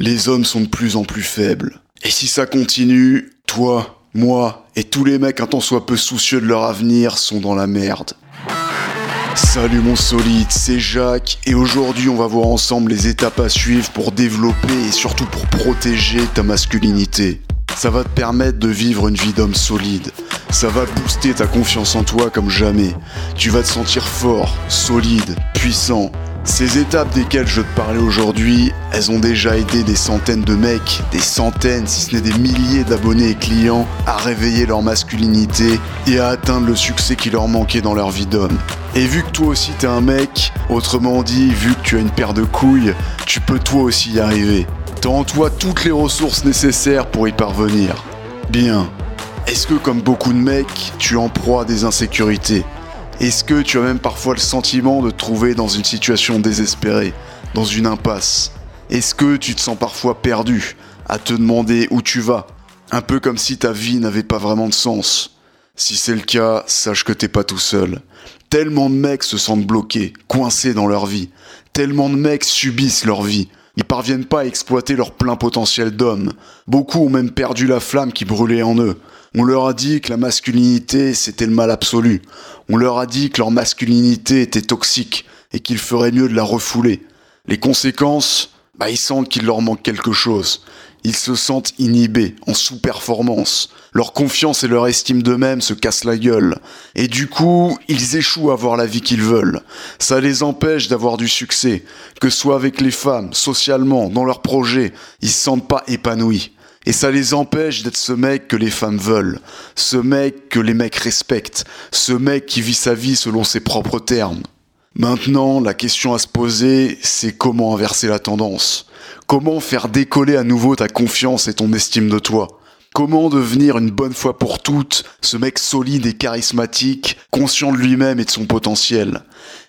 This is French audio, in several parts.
Les hommes sont de plus en plus faibles. Et si ça continue, toi, moi et tous les mecs un tant soit peu soucieux de leur avenir sont dans la merde. Salut mon solide, c'est Jacques et aujourd'hui on va voir ensemble les étapes à suivre pour développer et surtout pour protéger ta masculinité. Ça va te permettre de vivre une vie d'homme solide. Ça va booster ta confiance en toi comme jamais. Tu vas te sentir fort, solide, puissant ces étapes desquelles je te parlais aujourd'hui, elles ont déjà aidé des centaines de mecs, des centaines, si ce n'est des milliers d'abonnés et clients, à réveiller leur masculinité et à atteindre le succès qui leur manquait dans leur vie d'homme. Et vu que toi aussi t'es un mec, autrement dit, vu que tu as une paire de couilles, tu peux toi aussi y arriver. T'as en toi toutes les ressources nécessaires pour y parvenir. Bien. Est-ce que comme beaucoup de mecs, tu en proie des insécurités? Est-ce que tu as même parfois le sentiment de te trouver dans une situation désespérée, dans une impasse? Est-ce que tu te sens parfois perdu, à te demander où tu vas? Un peu comme si ta vie n'avait pas vraiment de sens. Si c'est le cas, sache que t'es pas tout seul. Tellement de mecs se sentent bloqués, coincés dans leur vie. Tellement de mecs subissent leur vie. Ils parviennent pas à exploiter leur plein potentiel d'homme. Beaucoup ont même perdu la flamme qui brûlait en eux. On leur a dit que la masculinité, c'était le mal absolu. On leur a dit que leur masculinité était toxique et qu'il ferait mieux de la refouler. Les conséquences, bah, ils sentent qu'il leur manque quelque chose. Ils se sentent inhibés, en sous-performance. Leur confiance et leur estime d'eux-mêmes se cassent la gueule. Et du coup, ils échouent à avoir la vie qu'ils veulent. Ça les empêche d'avoir du succès. Que ce soit avec les femmes, socialement, dans leurs projets, ils se sentent pas épanouis. Et ça les empêche d'être ce mec que les femmes veulent, ce mec que les mecs respectent, ce mec qui vit sa vie selon ses propres termes. Maintenant, la question à se poser, c'est comment inverser la tendance? Comment faire décoller à nouveau ta confiance et ton estime de toi? Comment devenir une bonne fois pour toutes ce mec solide et charismatique, conscient de lui-même et de son potentiel?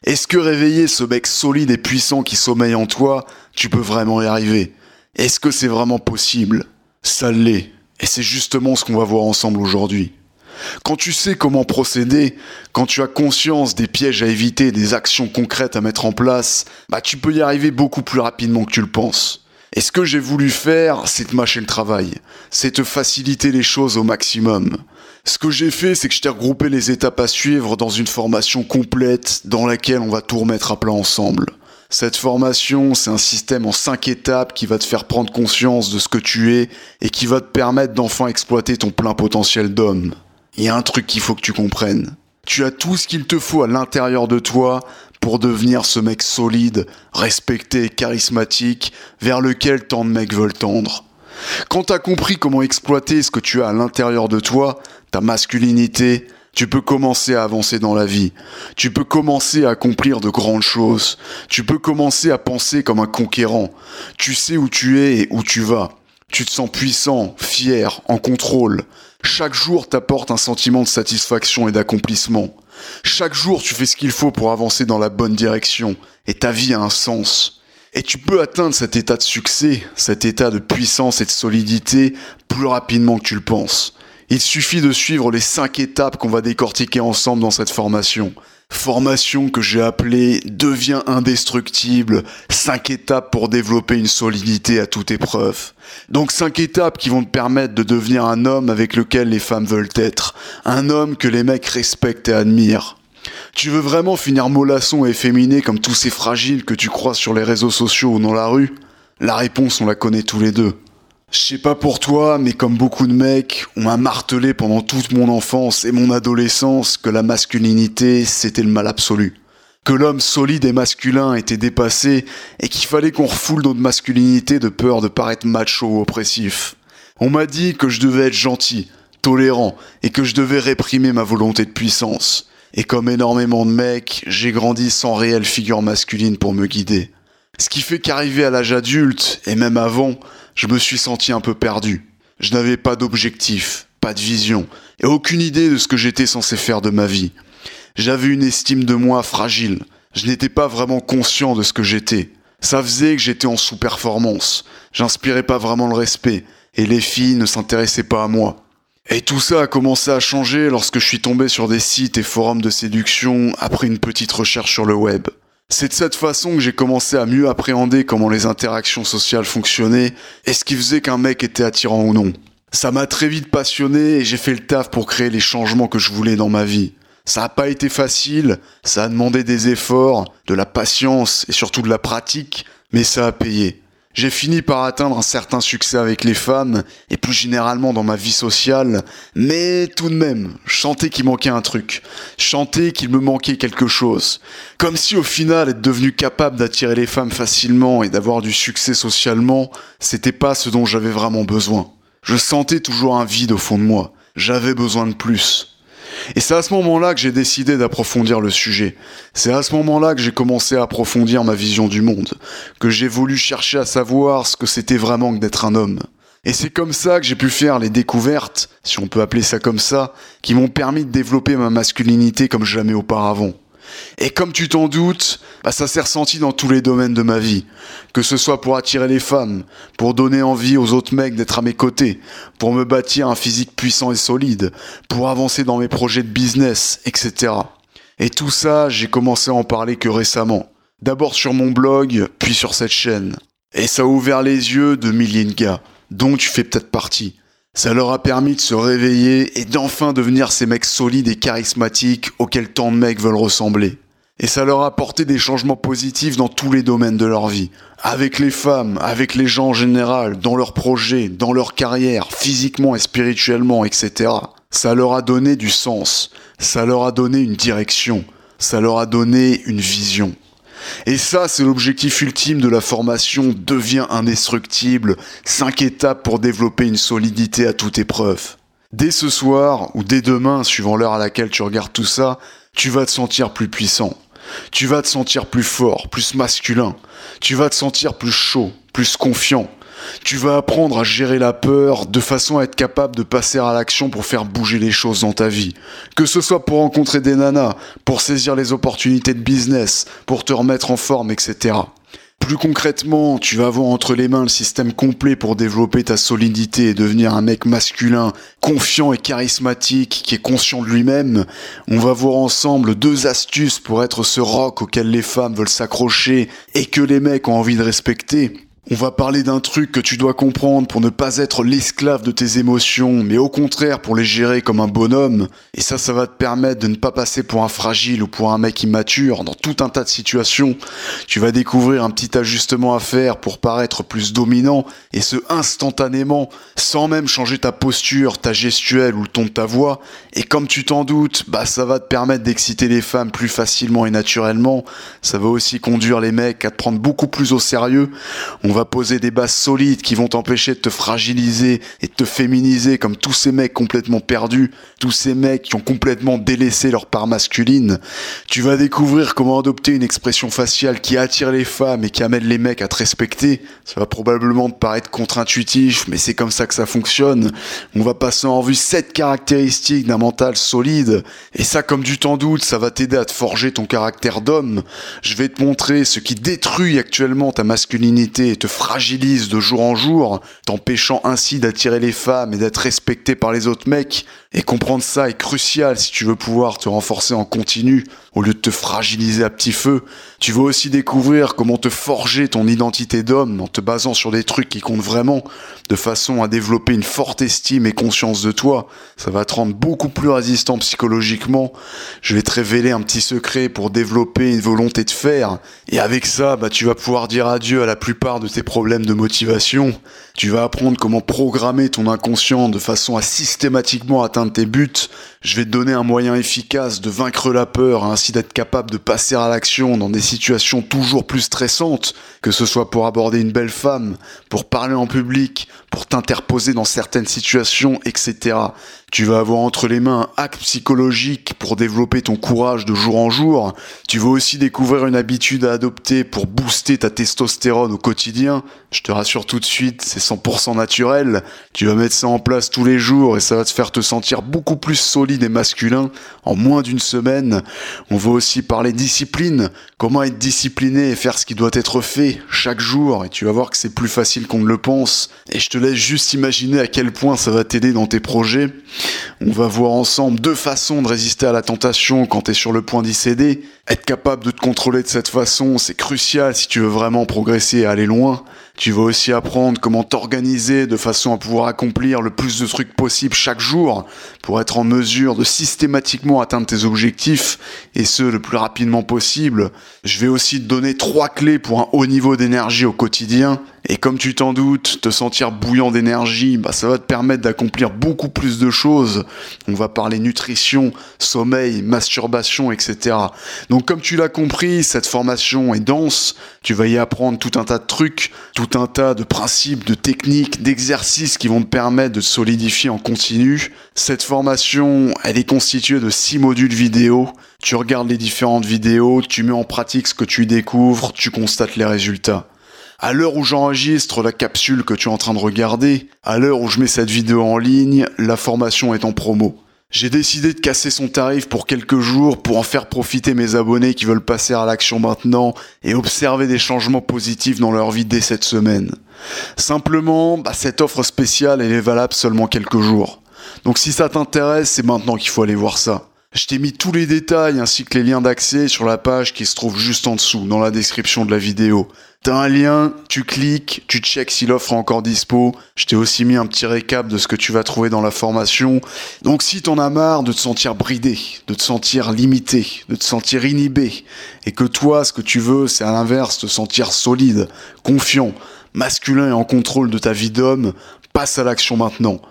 Est-ce que réveiller ce mec solide et puissant qui sommeille en toi, tu peux vraiment y arriver? Est-ce que c'est vraiment possible? Ça l'est. Et c'est justement ce qu'on va voir ensemble aujourd'hui. Quand tu sais comment procéder, quand tu as conscience des pièges à éviter, des actions concrètes à mettre en place, bah tu peux y arriver beaucoup plus rapidement que tu le penses. Et ce que j'ai voulu faire, c'est te mâcher le travail, c'est te faciliter les choses au maximum. Ce que j'ai fait, c'est que je t'ai regroupé les étapes à suivre dans une formation complète dans laquelle on va tout remettre à plat ensemble. Cette formation, c'est un système en cinq étapes qui va te faire prendre conscience de ce que tu es et qui va te permettre d'enfin exploiter ton plein potentiel d'homme. Il y a un truc qu'il faut que tu comprennes. Tu as tout ce qu'il te faut à l'intérieur de toi pour devenir ce mec solide, respecté, charismatique, vers lequel tant de mecs veulent tendre. Quand t'as compris comment exploiter ce que tu as à l'intérieur de toi, ta masculinité, tu peux commencer à avancer dans la vie. Tu peux commencer à accomplir de grandes choses. Tu peux commencer à penser comme un conquérant. Tu sais où tu es et où tu vas. Tu te sens puissant, fier, en contrôle. Chaque jour t'apporte un sentiment de satisfaction et d'accomplissement. Chaque jour tu fais ce qu'il faut pour avancer dans la bonne direction et ta vie a un sens. Et tu peux atteindre cet état de succès, cet état de puissance et de solidité plus rapidement que tu le penses. Il suffit de suivre les cinq étapes qu'on va décortiquer ensemble dans cette formation. Formation que j'ai appelée Deviens indestructible, cinq étapes pour développer une solidité à toute épreuve. Donc cinq étapes qui vont te permettre de devenir un homme avec lequel les femmes veulent être, un homme que les mecs respectent et admirent. Tu veux vraiment finir mollasson et efféminé comme tous ces fragiles que tu croises sur les réseaux sociaux ou dans la rue? La réponse on la connaît tous les deux. Je sais pas pour toi, mais comme beaucoup de mecs, on m'a martelé pendant toute mon enfance et mon adolescence que la masculinité, c'était le mal absolu. Que l'homme solide et masculin était dépassé et qu'il fallait qu'on refoule notre masculinité de peur de paraître macho ou oppressif. On m'a dit que je devais être gentil, tolérant et que je devais réprimer ma volonté de puissance. Et comme énormément de mecs, j'ai grandi sans réelle figure masculine pour me guider. Ce qui fait qu'arrivé à l'âge adulte, et même avant, je me suis senti un peu perdu. Je n'avais pas d'objectif, pas de vision, et aucune idée de ce que j'étais censé faire de ma vie. J'avais une estime de moi fragile. Je n'étais pas vraiment conscient de ce que j'étais. Ça faisait que j'étais en sous-performance. J'inspirais pas vraiment le respect, et les filles ne s'intéressaient pas à moi. Et tout ça a commencé à changer lorsque je suis tombé sur des sites et forums de séduction après une petite recherche sur le web. C'est de cette façon que j'ai commencé à mieux appréhender comment les interactions sociales fonctionnaient et ce qui faisait qu'un mec était attirant ou non. Ça m'a très vite passionné et j'ai fait le taf pour créer les changements que je voulais dans ma vie. Ça n'a pas été facile, ça a demandé des efforts, de la patience et surtout de la pratique, mais ça a payé. J'ai fini par atteindre un certain succès avec les femmes et plus généralement dans ma vie sociale, mais tout de même, sentais qu'il manquait un truc. Sentais qu'il me manquait quelque chose. Comme si au final être devenu capable d'attirer les femmes facilement et d'avoir du succès socialement, c'était pas ce dont j'avais vraiment besoin. Je sentais toujours un vide au fond de moi. J'avais besoin de plus. Et c'est à ce moment-là que j'ai décidé d'approfondir le sujet. C'est à ce moment-là que j'ai commencé à approfondir ma vision du monde, que j'ai voulu chercher à savoir ce que c'était vraiment que d'être un homme. Et c'est comme ça que j'ai pu faire les découvertes, si on peut appeler ça comme ça, qui m'ont permis de développer ma masculinité comme jamais auparavant. Et comme tu t'en doutes, bah ça s'est ressenti dans tous les domaines de ma vie. Que ce soit pour attirer les femmes, pour donner envie aux autres mecs d'être à mes côtés, pour me bâtir un physique puissant et solide, pour avancer dans mes projets de business, etc. Et tout ça, j'ai commencé à en parler que récemment. D'abord sur mon blog, puis sur cette chaîne. Et ça a ouvert les yeux de milliers de gars, dont tu fais peut-être partie. Ça leur a permis de se réveiller et d'enfin devenir ces mecs solides et charismatiques auxquels tant de mecs veulent ressembler. Et ça leur a apporté des changements positifs dans tous les domaines de leur vie. Avec les femmes, avec les gens en général, dans leurs projets, dans leur carrière, physiquement et spirituellement, etc. Ça leur a donné du sens. Ça leur a donné une direction. Ça leur a donné une vision. Et ça, c'est l'objectif ultime de la formation Devient indestructible, 5 étapes pour développer une solidité à toute épreuve. Dès ce soir, ou dès demain, suivant l'heure à laquelle tu regardes tout ça, tu vas te sentir plus puissant. Tu vas te sentir plus fort, plus masculin. Tu vas te sentir plus chaud, plus confiant. Tu vas apprendre à gérer la peur de façon à être capable de passer à l'action pour faire bouger les choses dans ta vie. Que ce soit pour rencontrer des nanas, pour saisir les opportunités de business, pour te remettre en forme, etc. Plus concrètement, tu vas avoir entre les mains le système complet pour développer ta solidité et devenir un mec masculin, confiant et charismatique, qui est conscient de lui-même. On va voir ensemble deux astuces pour être ce rock auquel les femmes veulent s'accrocher et que les mecs ont envie de respecter. On va parler d'un truc que tu dois comprendre pour ne pas être l'esclave de tes émotions, mais au contraire pour les gérer comme un bonhomme. Et ça, ça va te permettre de ne pas passer pour un fragile ou pour un mec immature dans tout un tas de situations. Tu vas découvrir un petit ajustement à faire pour paraître plus dominant, et ce instantanément, sans même changer ta posture, ta gestuelle ou le ton de ta voix. Et comme tu t'en doutes, bah ça va te permettre d'exciter les femmes plus facilement et naturellement. Ça va aussi conduire les mecs à te prendre beaucoup plus au sérieux. Poser des bases solides qui vont t'empêcher de te fragiliser et de te féminiser comme tous ces mecs complètement perdus, tous ces mecs qui ont complètement délaissé leur part masculine. Tu vas découvrir comment adopter une expression faciale qui attire les femmes et qui amène les mecs à te respecter. Ça va probablement te paraître contre-intuitif, mais c'est comme ça que ça fonctionne. On va passer en revue sept caractéristiques d'un mental solide. Et ça, comme du t'en doute, ça va t'aider à te forger ton caractère d'homme. Je vais te montrer ce qui détruit actuellement ta masculinité et te fragilise de jour en jour, t'empêchant ainsi d'attirer les femmes et d'être respecté par les autres mecs. Et comprendre ça est crucial si tu veux pouvoir te renforcer en continu au lieu de te fragiliser à petit feu. Tu veux aussi découvrir comment te forger ton identité d'homme en te basant sur des trucs qui comptent vraiment, de façon à développer une forte estime et conscience de toi. Ça va te rendre beaucoup plus résistant psychologiquement. Je vais te révéler un petit secret pour développer une volonté de faire. Et avec ça, bah, tu vas pouvoir dire adieu à la plupart de tes problèmes de motivation. Tu vas apprendre comment programmer ton inconscient de façon à systématiquement atteindre tes buts. Je vais te donner un moyen efficace de vaincre la peur, ainsi d'être capable de passer à l'action dans des situations toujours plus stressantes, que ce soit pour aborder une belle femme, pour parler en public, pour t'interposer dans certaines situations, etc. Tu vas avoir entre les mains un hack psychologique pour développer ton courage de jour en jour. Tu vas aussi découvrir une habitude à adopter pour booster ta testostérone au quotidien. Je te rassure tout de suite, c'est 100% naturel. Tu vas mettre ça en place tous les jours et ça va te faire te sentir beaucoup plus solide et masculin en moins d'une semaine. On va aussi parler discipline, comment être discipliné et faire ce qui doit être fait chaque jour et tu vas voir que c'est plus facile qu'on ne le pense. Et je te laisse juste imaginer à quel point ça va t'aider dans tes projets. On va voir ensemble deux façons de résister à la tentation quand tu es sur le point d'y céder. Être capable de te contrôler de cette façon, c'est crucial si tu veux vraiment progresser et aller loin. Tu vas aussi apprendre comment t'organiser de façon à pouvoir accomplir le plus de trucs possible chaque jour pour être en mesure de systématiquement atteindre tes objectifs et ce le plus rapidement possible. Je vais aussi te donner trois clés pour un haut niveau d'énergie au quotidien. Et comme tu t'en doutes, te sentir bouillant d'énergie, bah ça va te permettre d'accomplir beaucoup plus de choses. On va parler nutrition, sommeil, masturbation, etc. Donc comme tu l'as compris, cette formation est dense. Tu vas y apprendre tout un tas de trucs, un tas de principes, de techniques, d'exercices qui vont te permettre de solidifier en continu. Cette formation, elle est constituée de six modules vidéo. Tu regardes les différentes vidéos, tu mets en pratique ce que tu découvres, tu constates les résultats. À l'heure où j'enregistre la capsule que tu es en train de regarder, à l'heure où je mets cette vidéo en ligne, la formation est en promo. J'ai décidé de casser son tarif pour quelques jours pour en faire profiter mes abonnés qui veulent passer à l'action maintenant et observer des changements positifs dans leur vie dès cette semaine. Simplement, bah, cette offre spéciale elle est valable seulement quelques jours. Donc si ça t'intéresse, c'est maintenant qu'il faut aller voir ça. Je t'ai mis tous les détails ainsi que les liens d'accès sur la page qui se trouve juste en dessous, dans la description de la vidéo. T'as un lien, tu cliques, tu checks si l'offre est encore dispo. Je t'ai aussi mis un petit récap de ce que tu vas trouver dans la formation. Donc si t'en as marre de te sentir bridé, de te sentir limité, de te sentir inhibé, et que toi, ce que tu veux, c'est à l'inverse, te sentir solide, confiant, masculin et en contrôle de ta vie d'homme, passe à l'action maintenant.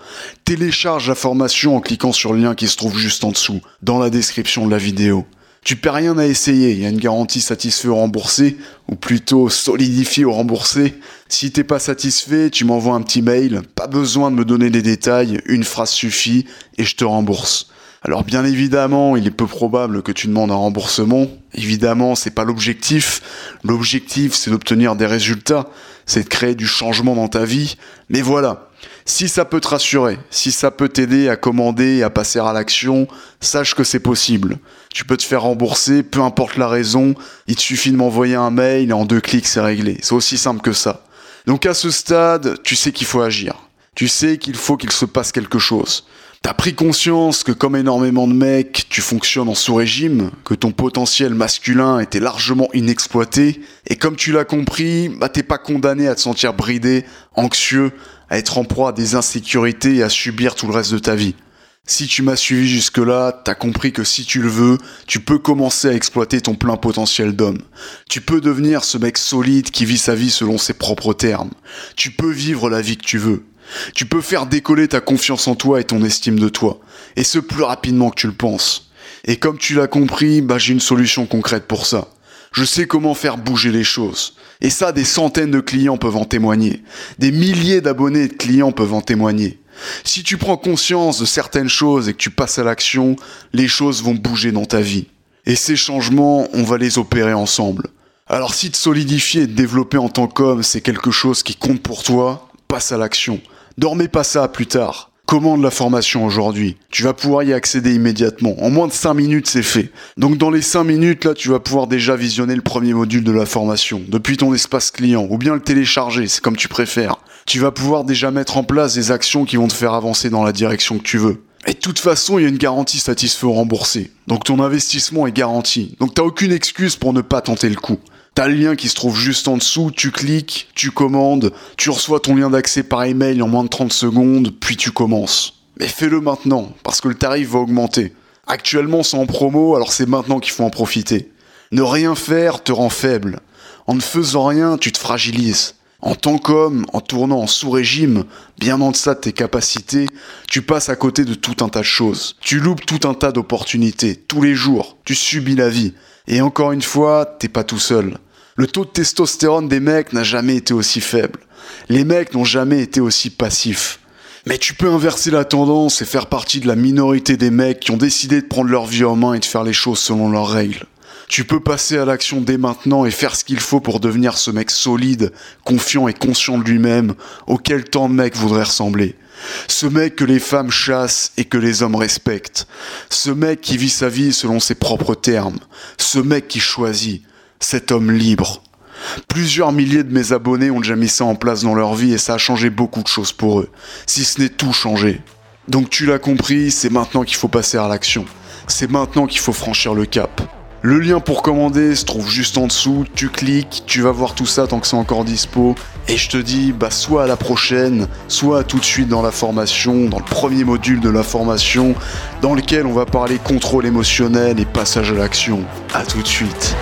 Télécharge la formation en cliquant sur le lien qui se trouve juste en dessous, dans la description de la vidéo. Tu perds rien à essayer, il y a une garantie satisfait ou remboursé, ou plutôt solidifié ou remboursé. Si t'es pas satisfait, tu m'envoies un petit mail, pas besoin de me donner des détails, une phrase suffit, et je te rembourse. Alors bien évidemment, il est peu probable que tu demandes un remboursement. Évidemment, c'est pas l'objectif. L'objectif, c'est d'obtenir des résultats, c'est de créer du changement dans ta vie. Mais voilà, si ça peut te rassurer, si ça peut t'aider à commander et à passer à l'action, sache que c'est possible. Tu peux te faire rembourser, peu importe la raison, il te suffit de m'envoyer un mail et en deux clics c'est réglé. C'est aussi simple que ça. Donc à ce stade, tu sais qu'il faut agir. Tu sais qu'il faut qu'il se passe quelque chose. T'as pris conscience que comme énormément de mecs, tu fonctionnes en sous-régime, que ton potentiel masculin était largement inexploité, et comme tu l'as compris, bah t'es pas condamné à te sentir bridé, anxieux, à être en proie à des insécurités et à subir tout le reste de ta vie. Si tu m'as suivi jusque-là, t'as compris que si tu le veux, tu peux commencer à exploiter ton plein potentiel d'homme. Tu peux devenir ce mec solide qui vit sa vie selon ses propres termes. Tu peux vivre la vie que tu veux. Tu peux faire décoller ta confiance en toi et ton estime de toi. Et ce plus rapidement que tu le penses. Et comme tu l'as compris, bah j'ai une solution concrète pour ça. Je sais comment faire bouger les choses. Et ça, des centaines de clients peuvent en témoigner. Des milliers d'abonnés et de clients peuvent en témoigner. Si tu prends conscience de certaines choses et que tu passes à l'action, les choses vont bouger dans ta vie. Et ces changements, on va les opérer ensemble. Alors si te solidifier et te développer en tant qu'homme, c'est quelque chose qui compte pour toi, passe à l'action. Dormez pas ça plus tard. Commande la formation aujourd'hui. Tu vas pouvoir y accéder immédiatement. En moins de 5 minutes, c'est fait. Donc dans les 5 minutes, là, tu vas pouvoir déjà visionner le premier module de la formation, depuis ton espace client, ou bien le télécharger, c'est comme tu préfères. Tu vas pouvoir déjà mettre en place des actions qui vont te faire avancer dans la direction que tu veux. Et de toute façon, il y a une garantie satisfait ou remboursée. Donc ton investissement est garanti. Donc t'as aucune excuse pour ne pas tenter le coup. T'as le lien qui se trouve juste en dessous, tu cliques, tu commandes, tu reçois ton lien d'accès par email en moins de 30 secondes, puis tu commences. Mais fais-le maintenant, parce que le tarif va augmenter. Actuellement c'est en promo, alors c'est maintenant qu'il faut en profiter. Ne rien faire te rend faible. En ne faisant rien, tu te fragilises. En tant qu'homme, en tournant en sous-régime, bien en deçà de tes capacités, tu passes à côté de tout un tas de choses. Tu loupes tout un tas d'opportunités, tous les jours. Tu subis la vie. Et encore une fois, t'es pas tout seul. Le taux de testostérone des mecs n'a jamais été aussi faible. Les mecs n'ont jamais été aussi passifs. Mais tu peux inverser la tendance et faire partie de la minorité des mecs qui ont décidé de prendre leur vie en main et de faire les choses selon leurs règles. Tu peux passer à l'action dès maintenant et faire ce qu'il faut pour devenir ce mec solide, confiant et conscient de lui-même, auquel tant de mecs voudraient ressembler. Ce mec que les femmes chassent et que les hommes respectent. Ce mec qui vit sa vie selon ses propres termes. Ce mec qui choisit cet homme libre. Plusieurs milliers de mes abonnés ont déjà mis ça en place dans leur vie et ça a changé beaucoup de choses pour eux, si ce n'est tout changé. Donc tu l'as compris, c'est maintenant qu'il faut passer à l'action. C'est maintenant qu'il faut franchir le cap. Le lien pour commander se trouve juste en dessous, tu cliques, tu vas voir tout ça tant que c'est encore dispo, et je te dis bah soit à la prochaine, soit tout de suite dans la formation, dans le premier module de la formation, dans lequel on va parler contrôle émotionnel et passage à l'action. A tout de suite.